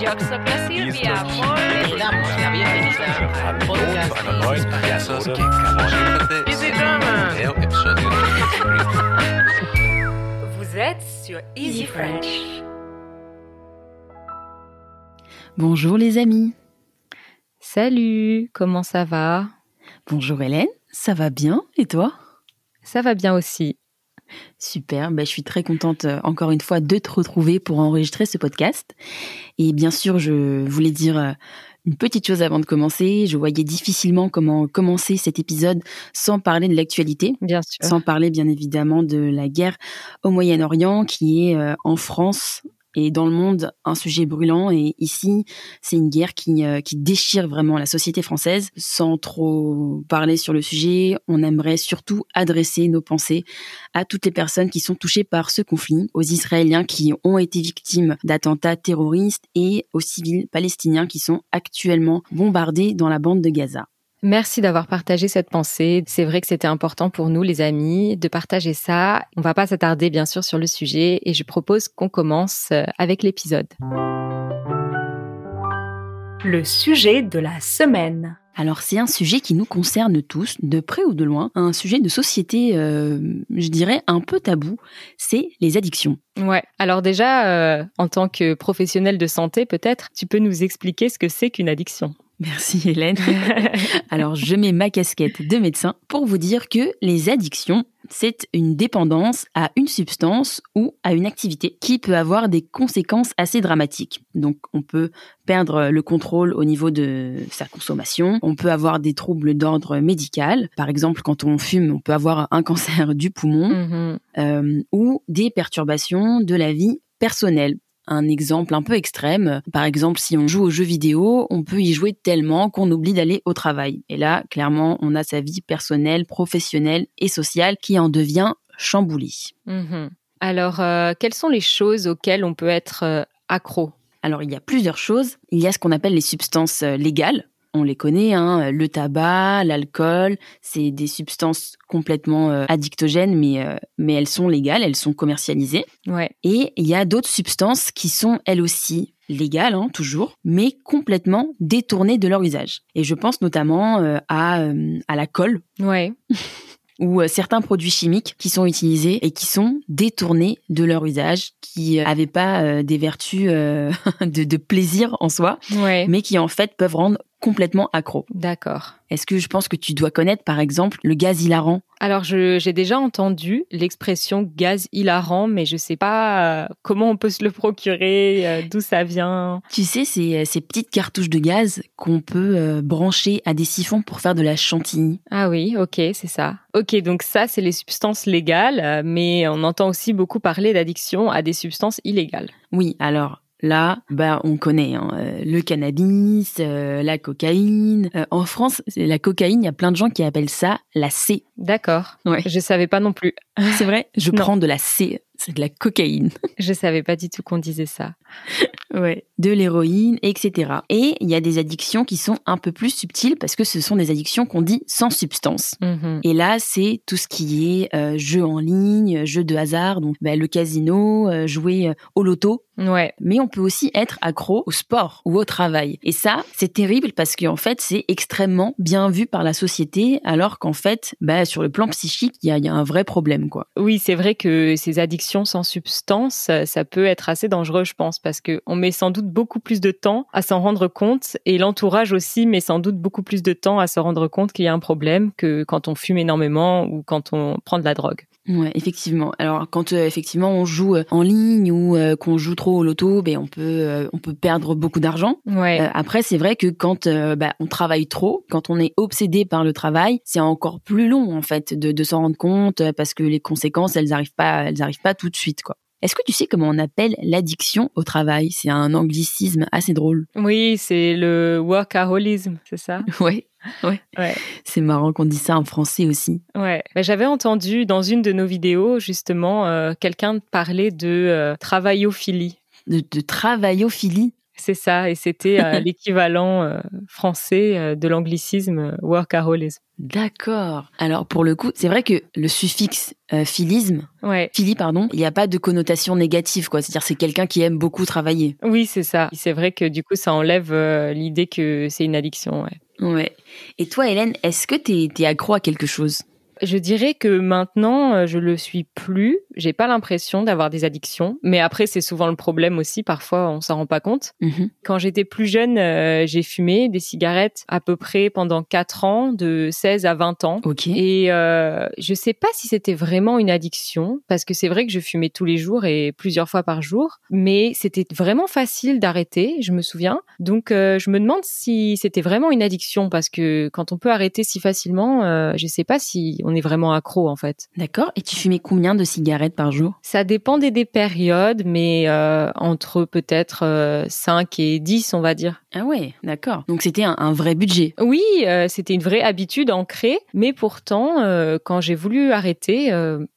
Yo soy Silvia. Muy Le damos la bienvenida al podcast. Easy German. Vous êtes sur Easy French. Bonjour les amis. Salut, comment ça va? Bonjour Hélène, ça va bien. Et toi? Ça va bien aussi. Super, ben, je suis très contente euh, encore une fois de te retrouver pour enregistrer ce podcast. Et bien sûr, je voulais dire euh, une petite chose avant de commencer. Je voyais difficilement comment commencer cet épisode sans parler de l'actualité, Bien sûr. sans parler bien évidemment de la guerre au Moyen-Orient qui est euh, en France et dans le monde un sujet brûlant. Et ici, c'est une guerre qui, euh, qui déchire vraiment la société française. Sans trop parler sur le sujet, on aimerait surtout adresser nos pensées à toutes les personnes qui sont touchées par ce conflit, aux Israéliens qui ont été victimes d'attentats terroristes et aux civils palestiniens qui sont actuellement bombardés dans la bande de Gaza. Merci d'avoir partagé cette pensée. C'est vrai que c'était important pour nous, les amis, de partager ça. On va pas s'attarder, bien sûr, sur le sujet et je propose qu'on commence euh, avec l'épisode. Le sujet de la semaine. Alors c'est un sujet qui nous concerne tous, de près ou de loin, un sujet de société, euh, je dirais, un peu tabou, c'est les addictions. Ouais. Alors déjà, euh, en tant que professionnel de santé, peut-être, tu peux nous expliquer ce que c'est qu'une addiction? Merci Hélène. Alors je mets ma casquette de médecin pour vous dire que les addictions, c'est une dépendance à une substance ou à une activité qui peut avoir des conséquences assez dramatiques. Donc on peut perdre le contrôle au niveau de sa consommation, on peut avoir des troubles d'ordre médical, par exemple quand on fume, on peut avoir un cancer du poumon Mhm. euh, ou des perturbations de la vie personnelle. Un exemple un peu extrême, par exemple si on joue aux jeux vidéo, on peut y jouer tellement qu'on oublie d'aller au travail. Et là, clairement, on a sa vie personnelle, professionnelle et sociale qui en devient chamboulée. Mhm. Alors, euh, quelles sont les choses auxquelles on peut être euh, accro? Alors, il y a plusieurs choses. Il y a ce qu'on appelle les substances euh, légales. On les connaît, hein, le tabac, l'alcool, c'est des substances complètement euh, addictogènes, mais, euh, mais elles sont légales, elles sont commercialisées. Ouais. Et il y a d'autres substances qui sont elles aussi légales, hein, toujours, mais complètement détournées de leur usage. Et je pense notamment euh, à, à la colle Ouais. ou certains produits chimiques qui sont utilisés et qui sont détournés de leur usage, qui n'avaient pas des vertus de, de plaisir en soi, Ouais. mais qui en fait peuvent rendre complètement accro. D'accord. Est-ce que je pense que tu dois connaître par exemple le gaz hilarant? Alors, j'ai déjà entendu l'expression gaz hilarant, mais je sais pas euh, comment on peut se le procurer, euh, d'où ça vient. Tu sais, c'est euh, ces petites cartouches de gaz qu'on peut brancher à des siphons pour faire de la chantilly. Ah oui, ok, c'est ça. Ok, donc ça, c'est les substances légales, mais on entend aussi beaucoup parler d'addiction à des substances illégales. Oui, alors là, bah on connaît hein, euh, le cannabis, euh, la cocaïne. Euh, en France, la cocaïne, il y a plein de gens qui appellent ça la C. D'accord. Ouais. Je savais pas non plus. C'est vrai? Je Non. prends de la C, c'est de la cocaïne. Je savais pas du tout qu'on disait ça. Ouais. De l'héroïne, etc. Et il y a des addictions qui sont un peu plus subtiles parce que ce sont des addictions qu'on dit sans substance. Mhm. Et là, c'est tout ce qui est euh, jeu en ligne, jeu de hasard, donc bah, le casino, euh, jouer euh, au loto. Ouais. Mais on peut aussi être accro au sport ou au travail. Et ça, c'est terrible parce qu'en fait, c'est extrêmement bien vu par la société, alors qu'en fait, bah, sur le plan psychique, il y a, il y a un vrai problème, quoi. Oui, c'est vrai que ces addictions sans substance, ça peut être assez dangereux, je pense, parce que on met sans doute beaucoup plus de temps à s'en rendre compte, et l'entourage aussi met sans doute beaucoup plus de temps à se rendre compte qu'il y a un problème que quand on fume énormément ou quand on prend de la drogue. Ouais, effectivement. Alors quand euh, effectivement on joue euh, en ligne ou euh, qu'on joue trop au loto, ben on peut euh, on peut perdre beaucoup d'argent. Ouais. Après, c'est vrai que quand bah, on travaille trop, quand on est obsédé par le travail, c'est encore plus long en fait de, de s'en rendre compte parce que les conséquences, elles arrivent pas, elles arrivent pas tout de suite quoi. Est-ce que tu sais comment on appelle l'addiction au travail? C'est un anglicisme assez drôle. Oui, c'est le workaholisme, c'est ça? Ouais, ouais. Ouais. C'est marrant qu'on dise ça en français aussi. Ouais. Mais J'avais entendu dans une de nos vidéos, justement, euh, quelqu'un parler de euh, travaillophilie. De, de travaillophilie? C'est ça, et c'était euh, l'équivalent euh, français euh, de l'anglicisme workaholism. D'accord. Alors pour le coup, c'est vrai que le suffixe philisme, Ouais. phili pardon, il n'y a pas de connotation négative quoi. C'est-à-dire c'est quelqu'un qui aime beaucoup travailler. Oui, c'est ça. C'est vrai que du coup, ça enlève l'idée que c'est une addiction. Ouais. Ouais. Et toi Hélène, est-ce que t'es es accro à quelque chose? Je dirais que maintenant, je le suis plus. J'ai pas l'impression d'avoir des addictions, mais après, c'est souvent le problème aussi. Parfois, on s'en rend pas compte. Mhm. Quand j'étais plus jeune, euh, j'ai fumé des cigarettes à peu près pendant 4 ans, de 16 à 20 ans. Ok. Et euh, je sais pas si c'était vraiment une addiction, parce que c'est vrai que je fumais tous les jours et plusieurs fois par jour, mais c'était vraiment facile d'arrêter, je me souviens. Donc euh, je me demande si c'était vraiment une addiction, parce que quand on peut arrêter si facilement, euh, je sais pas si on est vraiment accro en fait. D'accord. Et tu fumais combien de cigarettes par jour Ça dépendait des périodes, mais euh, entre peut-être euh, 5 et 10, on va dire. Ah ouais, d'accord. Donc c'était un, un vrai budget. Oui, euh, c'était une vraie habitude ancrée, mais pourtant, euh, quand j'ai voulu arrêter,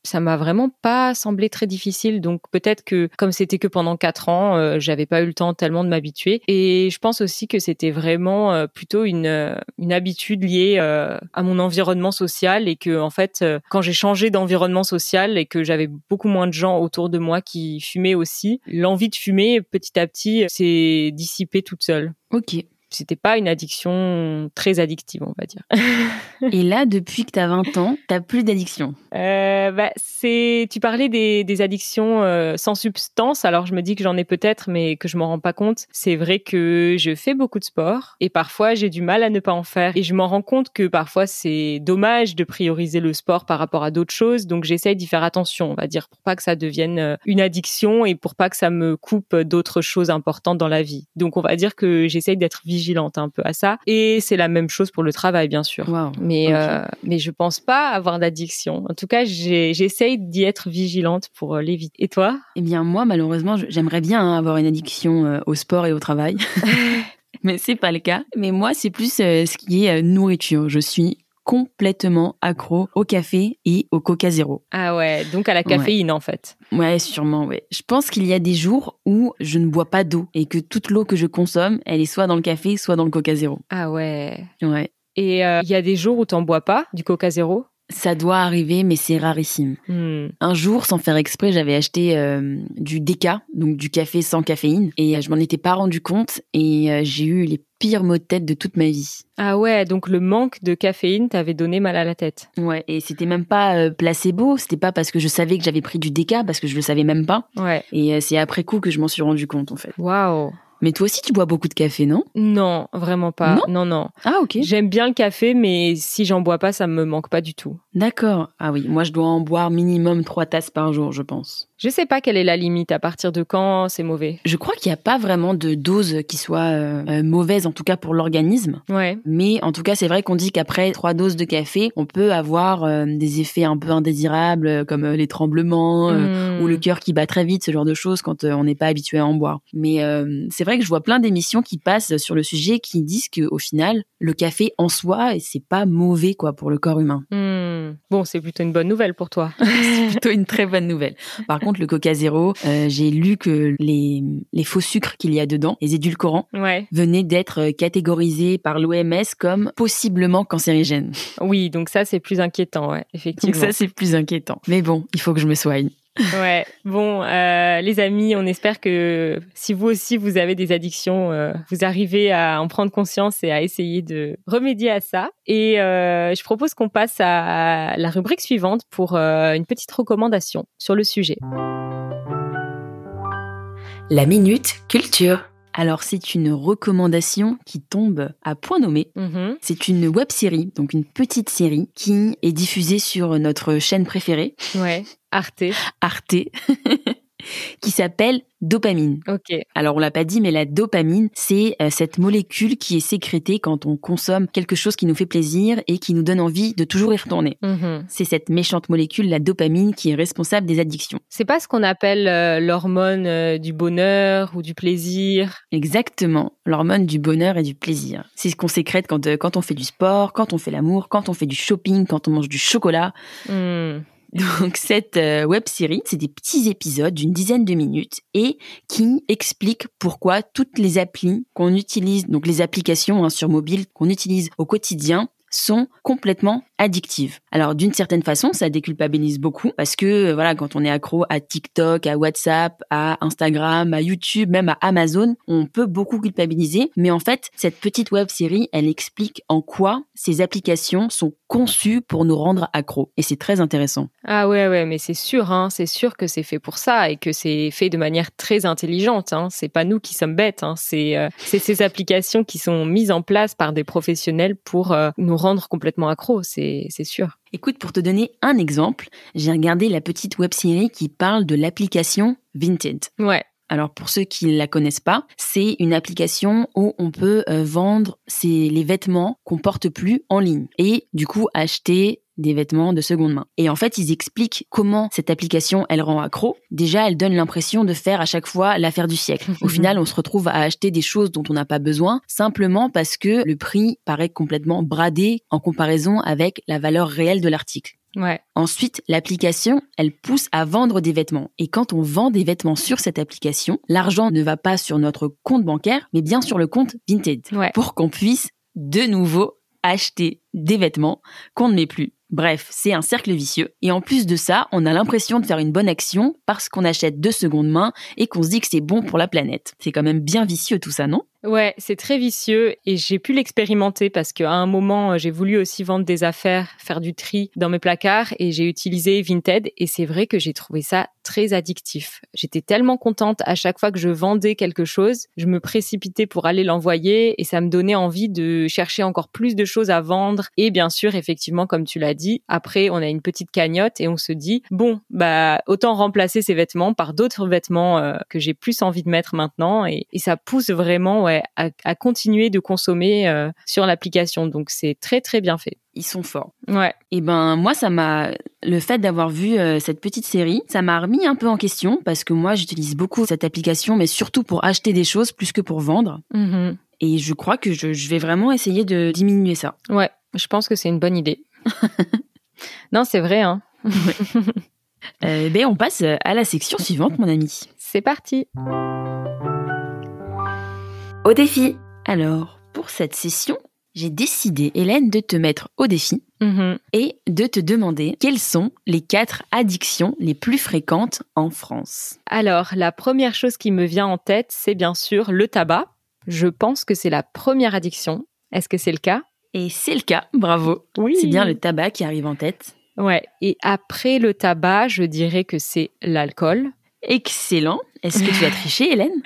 ça m'a vraiment pas semblé très difficile. Donc peut-être que comme c'était que pendant quatre ans, j'avais pas eu le temps tellement de m'habituer. Et je pense aussi que c'était vraiment plutôt une une habitude liée à mon environnement social et que en fait, quand j'ai changé d'environnement social et que j'avais beaucoup moins de gens autour de moi qui fumaient aussi, l'envie de fumer petit à petit s'est dissipée toute seule Ok. C'était pas une addiction très addictive, on va dire. Et là, depuis que t'as 20 ans, t'as plus d'addiction. Euh, bah, c'est, tu parlais des, des addictions euh, sans substance. Alors je me dis que j'en ai peut-être, mais que je m'en rends pas compte. C'est vrai que je fais beaucoup de sport et parfois j'ai du mal à ne pas en faire. Et je m'en rends compte que parfois c'est dommage de prioriser le sport par rapport à d'autres choses. Donc j'essaye d'y faire attention, on va dire, pour pas que ça devienne euh, une addiction et pour pas que ça me coupe d'autres choses importantes dans la vie. Donc on va dire que j'essaye d'être vigilante un peu à ça. Et c'est la même chose pour le travail, bien sûr. Mais euh, mais je pense pas avoir d'addiction. En tout cas, j'essaye d'y être vigilante pour euh, l'éviter. Et toi? Eh bien, moi, malheureusement, j'aimerais bien hein, avoir une addiction euh, au sport et au travail. Mais c'est pas le cas. Mais moi, c'est plus euh, ce qui est euh, nourriture. Je suis complètement accro au café et au Coca Zéro. Ah ouais, donc à la caféine en fait. Ouais, sûrement, ouais. Je pense qu'il y a des jours où je ne bois pas d'eau et que toute l'eau que je consomme, elle est soit dans le café, soit dans le Coca Zéro. Ah ouais. Ouais. Et euh, il y a des jours où t'en bois pas du Coca Zéro Ça doit arriver, mais c'est rarissime. Hmm. Un jour, sans faire exprès, j'avais acheté euh, du déca, donc du café sans caféine, et euh, je m'en étais pas rendu compte, et euh, j'ai eu les pires maux de tête de toute ma vie. Ah ouais, donc le manque de caféine t'avait donné mal à la tête. Ouais, et c'était même pas euh, placebo, c'était pas parce que je savais que j'avais pris du déca, parce que je le savais même pas, Ouais. et c'est après coup que je m'en suis rendu compte en fait. Waouh. Mais toi aussi, tu bois beaucoup de café, non? Non, vraiment pas. Non? Non, non. Ah ok. J'aime bien le café, mais si j'en bois pas, ça me manque pas du tout. D'accord. Ah oui, moi je dois en boire minimum trois tasses par jour, je pense. Je sais pas quelle est la limite, à partir de quand c'est mauvais. Je crois qu'il n'y a pas vraiment de dose qui soit euh, euh, mauvaise, en tout cas pour l'organisme. Ouais. Mais en tout cas, c'est vrai qu'on dit qu'après trois doses de café, on peut avoir euh, des effets un peu indésirables, comme euh, les tremblements Hmm. ou le cœur qui bat très vite, ce genre de choses, quand on n'est pas habitué à en boire. Mais c'est vrai que je vois plein d'émissions qui passent sur le sujet qui disent qu'au final, le café en soi, c'est pas mauvais quoi pour le corps humain. Hmm. Bon, c'est plutôt une bonne nouvelle pour toi. c'est plutôt une très bonne nouvelle. Par contre, le Coca Zéro, euh, j'ai lu que les, les faux sucres qu'il y a dedans, les édulcorants, Ouais. venaient d'être euh, catégorisés par l'OMS comme possiblement cancérigènes. Oui, donc ça c'est plus inquiétant, ouais, Donc effectivement. ça, c'est plus inquiétant. Mais bon, il faut que je me soigne. Ouais. Bon, euh, les amis, on espère que si vous aussi vous avez des addictions, euh, vous arrivez à en prendre conscience et à essayer de remédier à ça. Et euh, je propose qu'on passe à la rubrique suivante pour euh, une petite recommandation sur le sujet. La minute culture. Alors, c'est une recommandation qui tombe à point nommé. Mhm. C'est une web série, donc une petite série qui est diffusée sur notre chaîne préférée, Ouais. Arte. Arte, qui s'appelle Dopamine. Ok. Alors on l'a pas dit, mais la dopamine, c'est euh, cette molécule qui est sécrétée quand on consomme quelque chose qui nous fait plaisir et qui nous donne envie de toujours y retourner. Mhm. C'est cette méchante molécule, la dopamine, qui est responsable des addictions. C'est pas ce qu'on appelle euh, l'hormone euh, du bonheur ou du plaisir? Exactement, l'hormone du bonheur et du plaisir. C'est ce qu'on sécrète quand, euh, quand on fait du sport, quand on fait l'amour, quand on fait du shopping, quand on mange du chocolat. Hmm. Donc cette euh, web série, c'est des petits épisodes d'une dizaine de minutes et qui expliquent pourquoi toutes les applis qu'on utilise, donc les applications hein, sur mobile qu'on utilise au quotidien, sont complètement addictives. Alors d'une certaine façon, ça déculpabilise beaucoup parce que euh, voilà, quand on est accro à TikTok, à WhatsApp, à Instagram, à YouTube, même à Amazon, on peut beaucoup culpabiliser, mais en fait, cette petite web série, elle explique en quoi ces applications sont conçues pour nous rendre accros et c'est très intéressant. Ah ouais ouais, mais c'est sûr hein, c'est sûr que c'est fait pour ça et que c'est fait de manière très intelligente hein. C'est pas nous qui sommes bêtes hein. C'est euh, c'est ces applications qui sont mises en place par des professionnels pour euh, nous rendre complètement accros, c'est c'est sûr. Écoute, pour te donner un exemple, j'ai regardé la petite web série qui parle de l'application Vinted. Ouais. Alors pour ceux qui ne la connaissent pas, c'est une application où on peut euh, vendre ces, les vêtements qu'on porte plus en ligne et du coup acheter des vêtements de seconde main. Et en fait, ils expliquent comment cette application, elle rend accro. Déjà, elle donne l'impression de faire à chaque fois l'affaire du siècle. Au final, on se retrouve à acheter des choses dont on n'a pas besoin, simplement parce que le prix paraît complètement bradé en comparaison avec la valeur réelle de l'article. Ouais. Ensuite, l'application, elle pousse à vendre des vêtements. Et quand on vend des vêtements sur cette application, l'argent ne va pas sur notre compte bancaire, mais bien sur le compte Vinted. Ouais. Pour qu'on puisse de nouveau acheter des vêtements qu'on ne met plus. Bref, c'est un cercle vicieux. Et en plus de ça, on a l'impression de faire une bonne action parce qu'on achète de seconde main et qu'on se dit que c'est bon pour la planète. C'est quand même bien vicieux tout ça, non? Ouais, c'est très vicieux et j'ai pu l'expérimenter parce qu'à un moment, j'ai voulu aussi vendre des affaires, faire du tri dans mes placards et j'ai utilisé Vinted et c'est vrai que j'ai trouvé ça très addictif. J'étais tellement contente à chaque fois que je vendais quelque chose, je me précipitais pour aller l'envoyer et ça me donnait envie de chercher encore plus de choses à vendre et bien sûr, effectivement, comme tu l'as dit, après on a une petite cagnotte et on se dit bon, bah autant remplacer ces vêtements par d'autres vêtements euh, que j'ai plus envie de mettre maintenant et, et ça pousse vraiment ouais, à, à continuer de consommer euh, sur l'application. Donc c'est très très bien fait. Ils sont forts. Ouais. Et ben moi ça m'a le fait d'avoir vu euh, cette petite série, ça m'a remis un peu en question parce que moi j'utilise beaucoup cette application mais surtout pour acheter des choses plus que pour vendre Mhm. et je crois que je, je vais vraiment essayer de diminuer ça. Ouais, je pense que c'est une bonne idée. non, c'est vrai. Hein. Euh, ben on passe à la section suivante mon ami. C'est parti. Au défi. Alors, pour cette session, j'ai décidé Hélène de te mettre au défi Mhm. et de te demander quelles sont les quatre addictions les plus fréquentes en France. Alors, la première chose qui me vient en tête, c'est bien sûr le tabac. Je pense que c'est la première addiction. Est-ce que c'est le cas? Et c'est le cas, bravo. Oui. C'est bien le tabac qui arrive en tête. Ouais. Et après le tabac, je dirais que c'est l'alcool. Excellent. Est-ce que tu as triché, Hélène?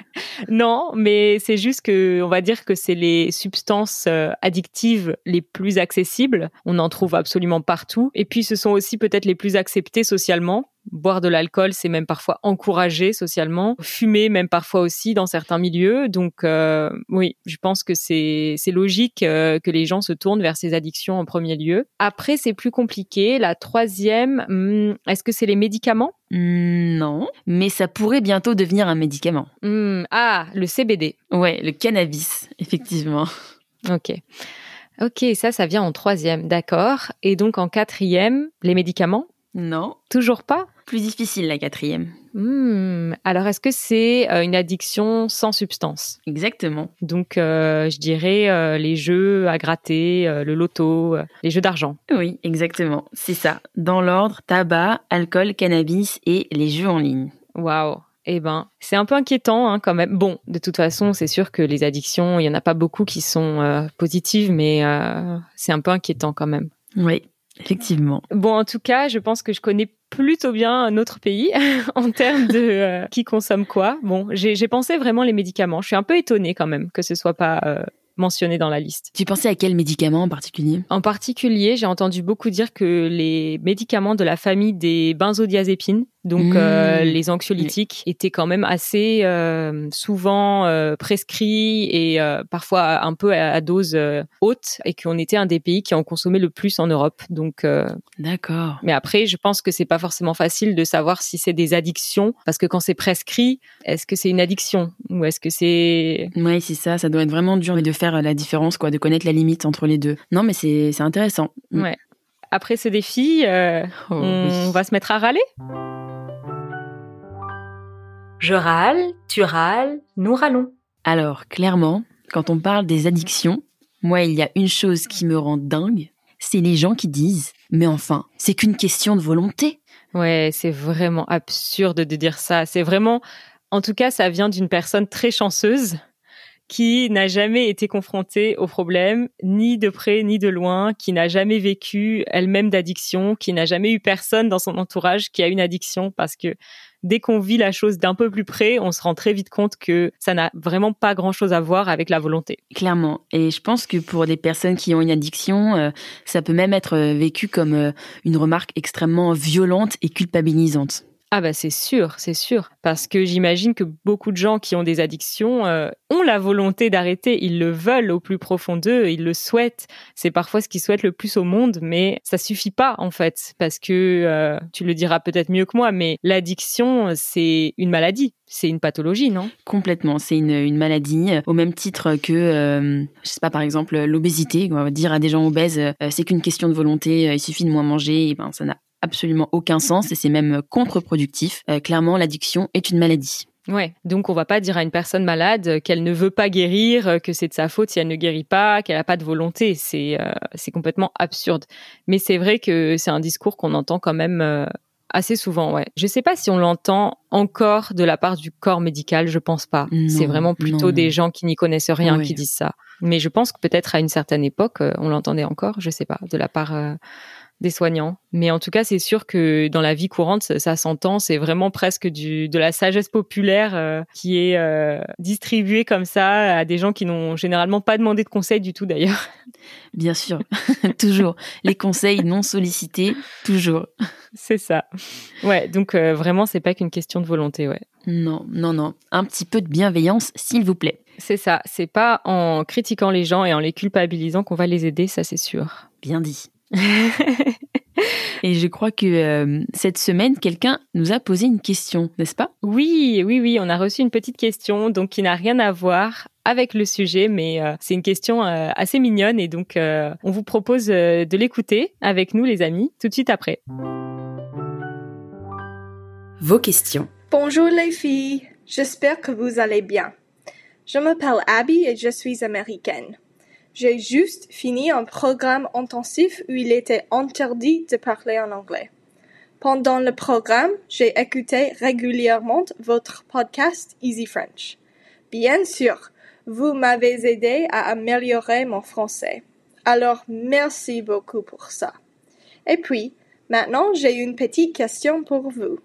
Non, mais c'est juste que, on va dire que c'est les substances euh, addictives les plus accessibles. On en trouve absolument partout. Et puis, ce sont aussi peut-être les plus acceptées socialement. Boire de l'alcool, c'est même parfois encouragé socialement. Fumer, même parfois aussi dans certains milieux. Donc, euh, oui, je pense que c'est logique euh, que les gens se tournent vers ces addictions en premier lieu. Après, c'est plus compliqué. La troisième, hmm, est-ce que c'est les médicaments? Hmm, Non, mais ça pourrait bientôt devenir un médicament. Hmm, Ah, le CBD. Ouais, le cannabis, effectivement. Ok. Ok, ça, ça vient en troisième, d'accord. Et donc en quatrième, les médicaments? Non, Toujours pas? Plus difficile la quatrième. Hmm, Alors est-ce que c'est euh, une addiction sans substance? Exactement. Donc euh, je dirais euh, les jeux à gratter, le loto, les jeux d'argent. Oui, exactement. C'est ça. Dans l'ordre, tabac, alcool, cannabis et les jeux en ligne. Waouh. Eh ben, c'est un peu inquiétant hein, quand même. Bon, de toute façon, c'est sûr que les addictions, il y en a pas beaucoup qui sont euh, positives, mais euh, c'est un peu inquiétant quand même. Oui, effectivement. Bon, en tout cas, je pense que je connais plutôt bien notre pays en termes de euh, qui consomme quoi. Bon, j'ai pensé vraiment les médicaments. Je suis un peu étonnée quand même que ce soit pas mentionné dans la liste. Tu pensais à quel médicament en particulier? En particulier, j'ai entendu beaucoup dire que les médicaments de la famille des benzodiazépines, donc Mmh. euh, les anxiolytiques, étaient quand même assez euh, souvent euh, prescrits et parfois un peu à, à dose haute, et qu'on était un des pays qui en consommait le plus en Europe. Donc D'accord. mais après, je pense que c'est pas forcément facile de savoir si c'est des addictions, parce que quand c'est prescrit, est-ce que c'est une addiction ou est-ce que c'est Oui, c'est ça. Ça doit être vraiment dur de faire la différence, quoi, de connaître la limite entre les deux. Non, mais c'est c'est intéressant. Mm. Ouais. après ce défi, Oh, on oui. va se mettre à râler? Je râle, tu râles, nous râlons. Alors, clairement, quand on parle des addictions, moi, il y a une chose qui me rend dingue, c'est les gens qui disent Mais enfin, c'est qu'une question de volonté. Ouais, c'est vraiment absurde de dire ça. C'est vraiment, en tout cas, ça vient d'une personne très chanceuse qui n'a jamais été confrontée au problème, ni de près ni de loin, qui n'a jamais vécu elle-même d'addiction, qui n'a jamais eu personne dans son entourage qui a une addiction, parce que dès qu'on vit la chose d'un peu plus près, on se rend très vite compte que ça n'a vraiment pas grand-chose à voir avec la volonté. Clairement. Et je pense que pour des personnes qui ont une addiction, euh, ça peut même être euh, vécu comme euh, une remarque extrêmement violente et culpabilisante. Ah bah c'est sûr, c'est sûr. Parce que j'imagine que beaucoup de gens qui ont des addictions euh, ont la volonté d'arrêter, ils le veulent au plus profond d'eux, ils le souhaitent. C'est parfois ce qu'ils souhaitent le plus au monde, mais ça suffit pas en fait. Parce que, euh, tu le diras peut-être mieux que moi, mais l'addiction, c'est une maladie, c'est une pathologie, non? Complètement. C'est une, maladie euh, au même titre que, euh, je sais pas, par exemple, l'obésité. On va dire à des gens obèses, c'est qu'une question de volonté, il suffit de moins manger. Et ben, ça n'a absolument aucun sens et c'est même contre-productif. Euh, clairement, l'addiction est une maladie. Ouais, donc on va pas dire à une personne malade qu'elle ne veut pas guérir, euh, que c'est de sa faute si elle ne guérit pas, qu'elle a pas de volonté. C'est euh, c'est complètement absurde. Mais c'est vrai que c'est un discours qu'on entend quand même euh, assez souvent. Ouais. Je sais pas si on l'entend encore de la part du corps médical. Je pense pas. C'est vraiment plutôt non, des gens qui n'y connaissent rien qui disent ça. Mais je pense que peut-être à une certaine époque, on l'entendait encore. Je sais pas de la part. Des soignants. Mais en tout cas, c'est sûr que dans la vie courante, ça, ça s'entend. C'est vraiment presque du, de la sagesse populaire euh, qui est euh, distribuée comme ça à des gens qui n'ont généralement pas demandé de conseils du tout d'ailleurs. Bien sûr, toujours. Les conseils non sollicités, toujours. c'est ça. Ouais, donc euh, vraiment, c'est pas qu'une question de volonté, ouais. Non, non, non. Un petit peu de bienveillance, s'il vous plaît. C'est ça. C'est pas en critiquant les gens et en les culpabilisant qu'on va les aider, ça c'est sûr. Bien dit. Et je crois que euh, cette semaine, quelqu'un nous a posé une question, n'est-ce pas? Oui, oui, oui, on a reçu une petite question, donc qui n'a rien à voir avec le sujet, mais euh, c'est une question euh, assez mignonne et donc euh, on vous propose euh, de l'écouter avec nous, les amis, tout de suite après. Vos questions. Bonjour les filles, j'espère que vous allez bien. Je m'appelle Abby et je suis américaine. J'ai juste fini un programme intensif où il était interdit de parler en anglais. Pendant le programme, j'ai écouté régulièrement votre podcast Easy French. Bien sûr, vous m'avez aidé à améliorer mon français. Alors merci beaucoup pour ça. Et puis, maintenant j'ai une petite question pour vous.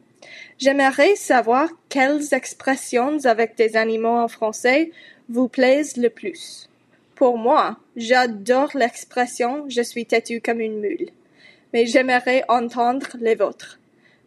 J'aimerais savoir quelles expressions avec des animaux en français vous plaisent le plus. Pour moi, j'adore l'expression je suis têtu comme une mule. Mais j'aimerais entendre les vôtres.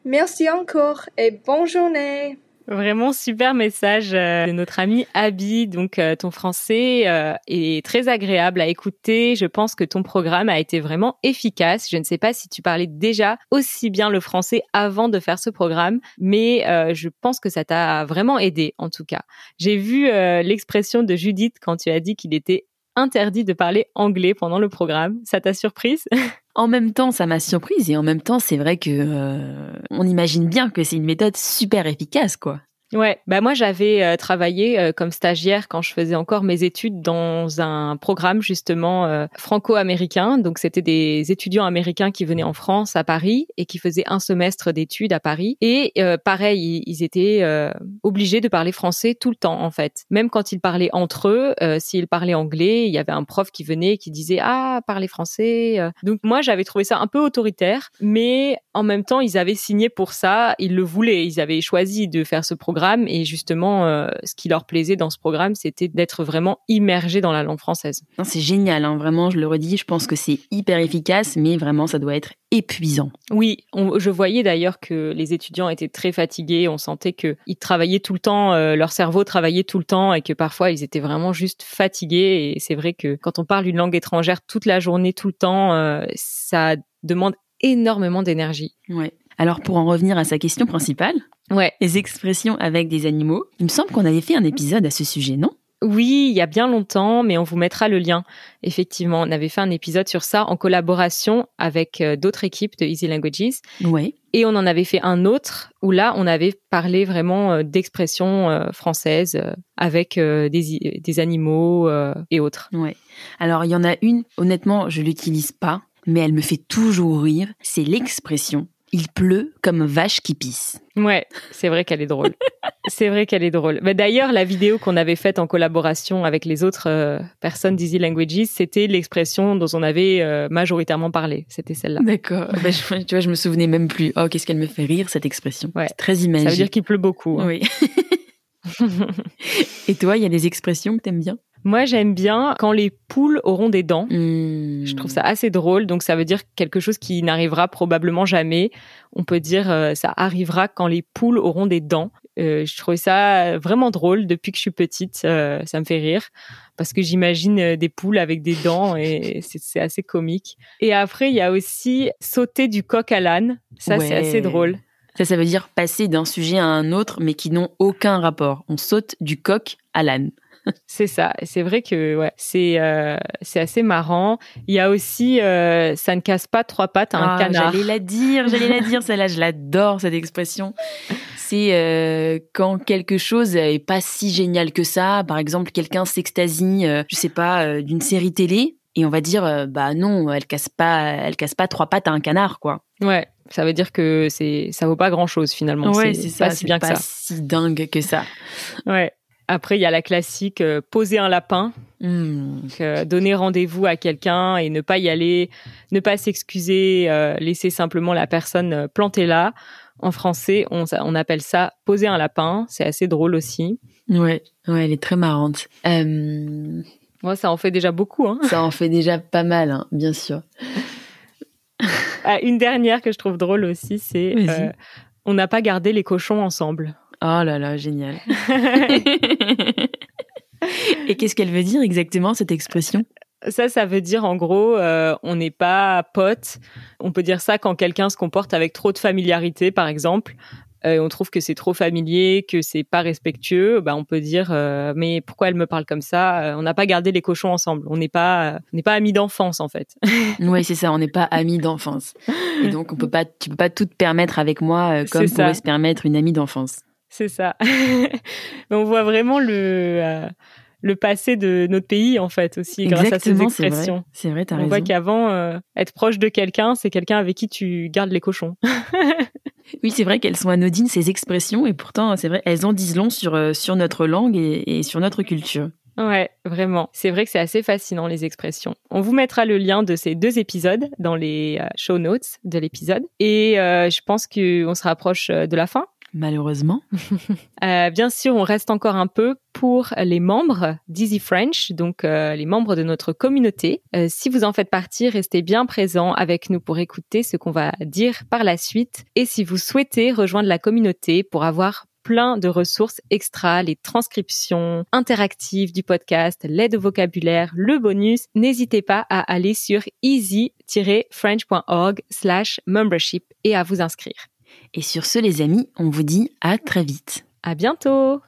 Merci encore et bonne journée. Vraiment super message euh, de notre amie Abby. Donc euh, ton français euh, est très agréable à écouter. Je pense que ton programme a été vraiment efficace. Je ne sais pas si tu parlais déjà aussi bien le français avant de faire ce programme, mais je pense que ça t'a vraiment aidé en tout cas. J'ai vu l'expression de Judith quand tu as dit qu'il était interdit de parler anglais pendant le programme. Ça t'a surprise? En même temps, ça m'a surprise et en même temps, c'est vrai que euh, on imagine bien que c'est une méthode super efficace, quoi. Ouais, bah moi j'avais euh, travaillé euh, comme stagiaire quand je faisais encore mes études dans un programme justement euh, franco-américain. Donc c'était des étudiants américains qui venaient en France à Paris et qui faisaient un semestre d'études à Paris. Et euh, pareil, ils, ils étaient euh, obligés de parler français tout le temps en fait. Même quand ils parlaient entre eux, euh, s'ils parlaient anglais, il y avait un prof qui venait et qui disait ah parlez français. Donc moi j'avais trouvé ça un peu autoritaire, mais en même temps ils avaient signé pour ça, ils le voulaient, ils avaient choisi de faire ce programme et justement euh, ce qui leur plaisait dans ce programme c'était d'être vraiment immergés dans la langue française. C'est génial, hein, vraiment, je le redis, je pense que c'est hyper efficace, mais vraiment, ça doit être épuisant. Oui, on- je voyais d'ailleurs que les étudiants étaient très fatigués, on sentait que ils travaillaient tout le temps, euh, leur cerveau travaillait tout le temps et que parfois ils étaient vraiment juste fatigués et c'est vrai que quand on parle une langue étrangère toute la journée, tout le temps, euh, ça demande énormément d'énergie. Ouais. Alors, pour en revenir à sa question principale, Ouais. les expressions avec des animaux, il me semble qu'on avait fait un épisode à ce sujet, non? Oui, il y a bien longtemps, mais on vous mettra le lien. Effectivement, on avait fait un épisode sur ça en collaboration avec euh, d'autres équipes de Easy Languages. Ouais. Et on en avait fait un autre où là, on avait parlé vraiment euh, d'expressions euh, françaises avec des, des animaux et autres. Ouais. Alors, il y en a une, honnêtement, je l'utilise pas, mais elle me fait toujours rire. C'est l'expression il pleut comme vache qui pisse. Ouais, c'est vrai qu'elle est drôle. c'est vrai qu'elle est drôle. Mais D'ailleurs, la vidéo qu'on avait faite en collaboration avec les autres euh, personnes d'Easy Languages, c'était l'expression dont on avait euh, majoritairement parlé. C'était celle-là. D'accord. Bah, je- tu vois, je me souvenais même plus. Oh, qu'est-ce qu'elle me fait rire, cette expression. Ouais. C'est très Ça imagé. veut dire qu'il pleut beaucoup. hein. Oui. Et toi, il y a des expressions que t'aimes bien? Moi, j'aime bien quand les poules auront des dents. Hmm. Je trouve ça assez drôle. Donc, ça veut dire quelque chose qui n'arrivera probablement jamais. On peut dire euh, ça arrivera quand les poules auront des dents. Euh, je trouvais ça vraiment drôle depuis que je suis petite. euh, ça me fait rire parce que j'imagine des poules avec des dents et c'est assez comique. Et après, il y a aussi sauter du coq à l'âne. Ça, c'est assez drôle. Ça, ça veut dire passer d'un sujet à un autre, mais qui n'ont aucun rapport. On saute du coq à l'âne. C'est ça. C'est vrai que ouais, c'est euh, c'est assez marrant. Il y a aussi euh, ça ne casse pas trois pattes à un Ah, canard. J'allais la dire, j'allais la dire, celle-là, je l'adore, cette expression. C'est euh, quand quelque chose est pas si génial que ça. Par exemple, quelqu'un s'extasie, je sais pas, d'une série télé, et on va dire, bah non, elle casse pas, elle casse pas trois pattes à un canard, quoi. Ouais, ça veut dire que c'est ça vaut pas grand chose finalement. ouais, c'est ça, pas si bien que pas ça. si dingue que ça. Ouais. Après, il y a la classique euh, poser un lapin, Hmm. donc, euh, donner rendez-vous à quelqu'un et ne pas y aller, ne pas s'excuser, euh, laisser simplement la personne planter là. En français, on, appelle ça poser un lapin. C'est assez drôle aussi. Ouais, ouais, elle est très marrante. Moi, ça en fait déjà beaucoup. Hein. ça en fait déjà pas mal, hein, bien sûr. Ah, une dernière que je trouve drôle aussi, c'est on n'a pas gardé les cochons ensemble. Oh là là, génial. Et qu'est-ce qu'elle veut dire exactement, cette expression? Ça, ça veut dire en gros, euh, on n'est pas potes. On peut dire ça quand quelqu'un se comporte avec trop de familiarité, par exemple. Euh, on trouve que c'est trop familier, que c'est pas respectueux. Bah, on peut dire, euh, mais pourquoi elle me parle comme ça? Euh, On n'a pas gardé les cochons ensemble. On n'est pas, on n'est pas amis d'enfance en fait. Oui, c'est ça, on n'est pas amis d'enfance. Et donc, on peut pas, tu peux pas tout te permettre avec moi euh, comme pourrait se permettre une amie d'enfance. C'est ça. On voit vraiment le euh, le passé de notre pays en fait aussi grâce à ces expressions. C'est vrai, t'as On raison. voit qu'avant, euh, être proche de quelqu'un, c'est quelqu'un avec qui tu gardes les cochons. Oui, c'est vrai qu'elles sont anodines, ces expressions, et pourtant, c'est vrai, elles en disent long sur, euh, sur notre langue et, et sur notre culture. Ouais, vraiment. C'est vrai que c'est assez fascinant les expressions. On vous mettra le lien de ces deux épisodes dans les show notes de l'épisode. Et euh, je pense qu'on se rapproche de la fin. Malheureusement. Euh, bien sûr, on reste encore un peu pour les membres d'Easy French, donc euh, les membres de notre communauté. Euh, si vous en faites partie, restez bien présents avec nous pour écouter ce qu'on va dire par la suite. Et si vous souhaitez rejoindre la communauté pour avoir plein de ressources extra, les transcriptions interactives du podcast, l'aide au vocabulaire, le bonus, n'hésitez pas à aller sur easy-french.org slash membership et à vous inscrire. Et sur ce, les amis, on vous dit à très vite. À bientôt!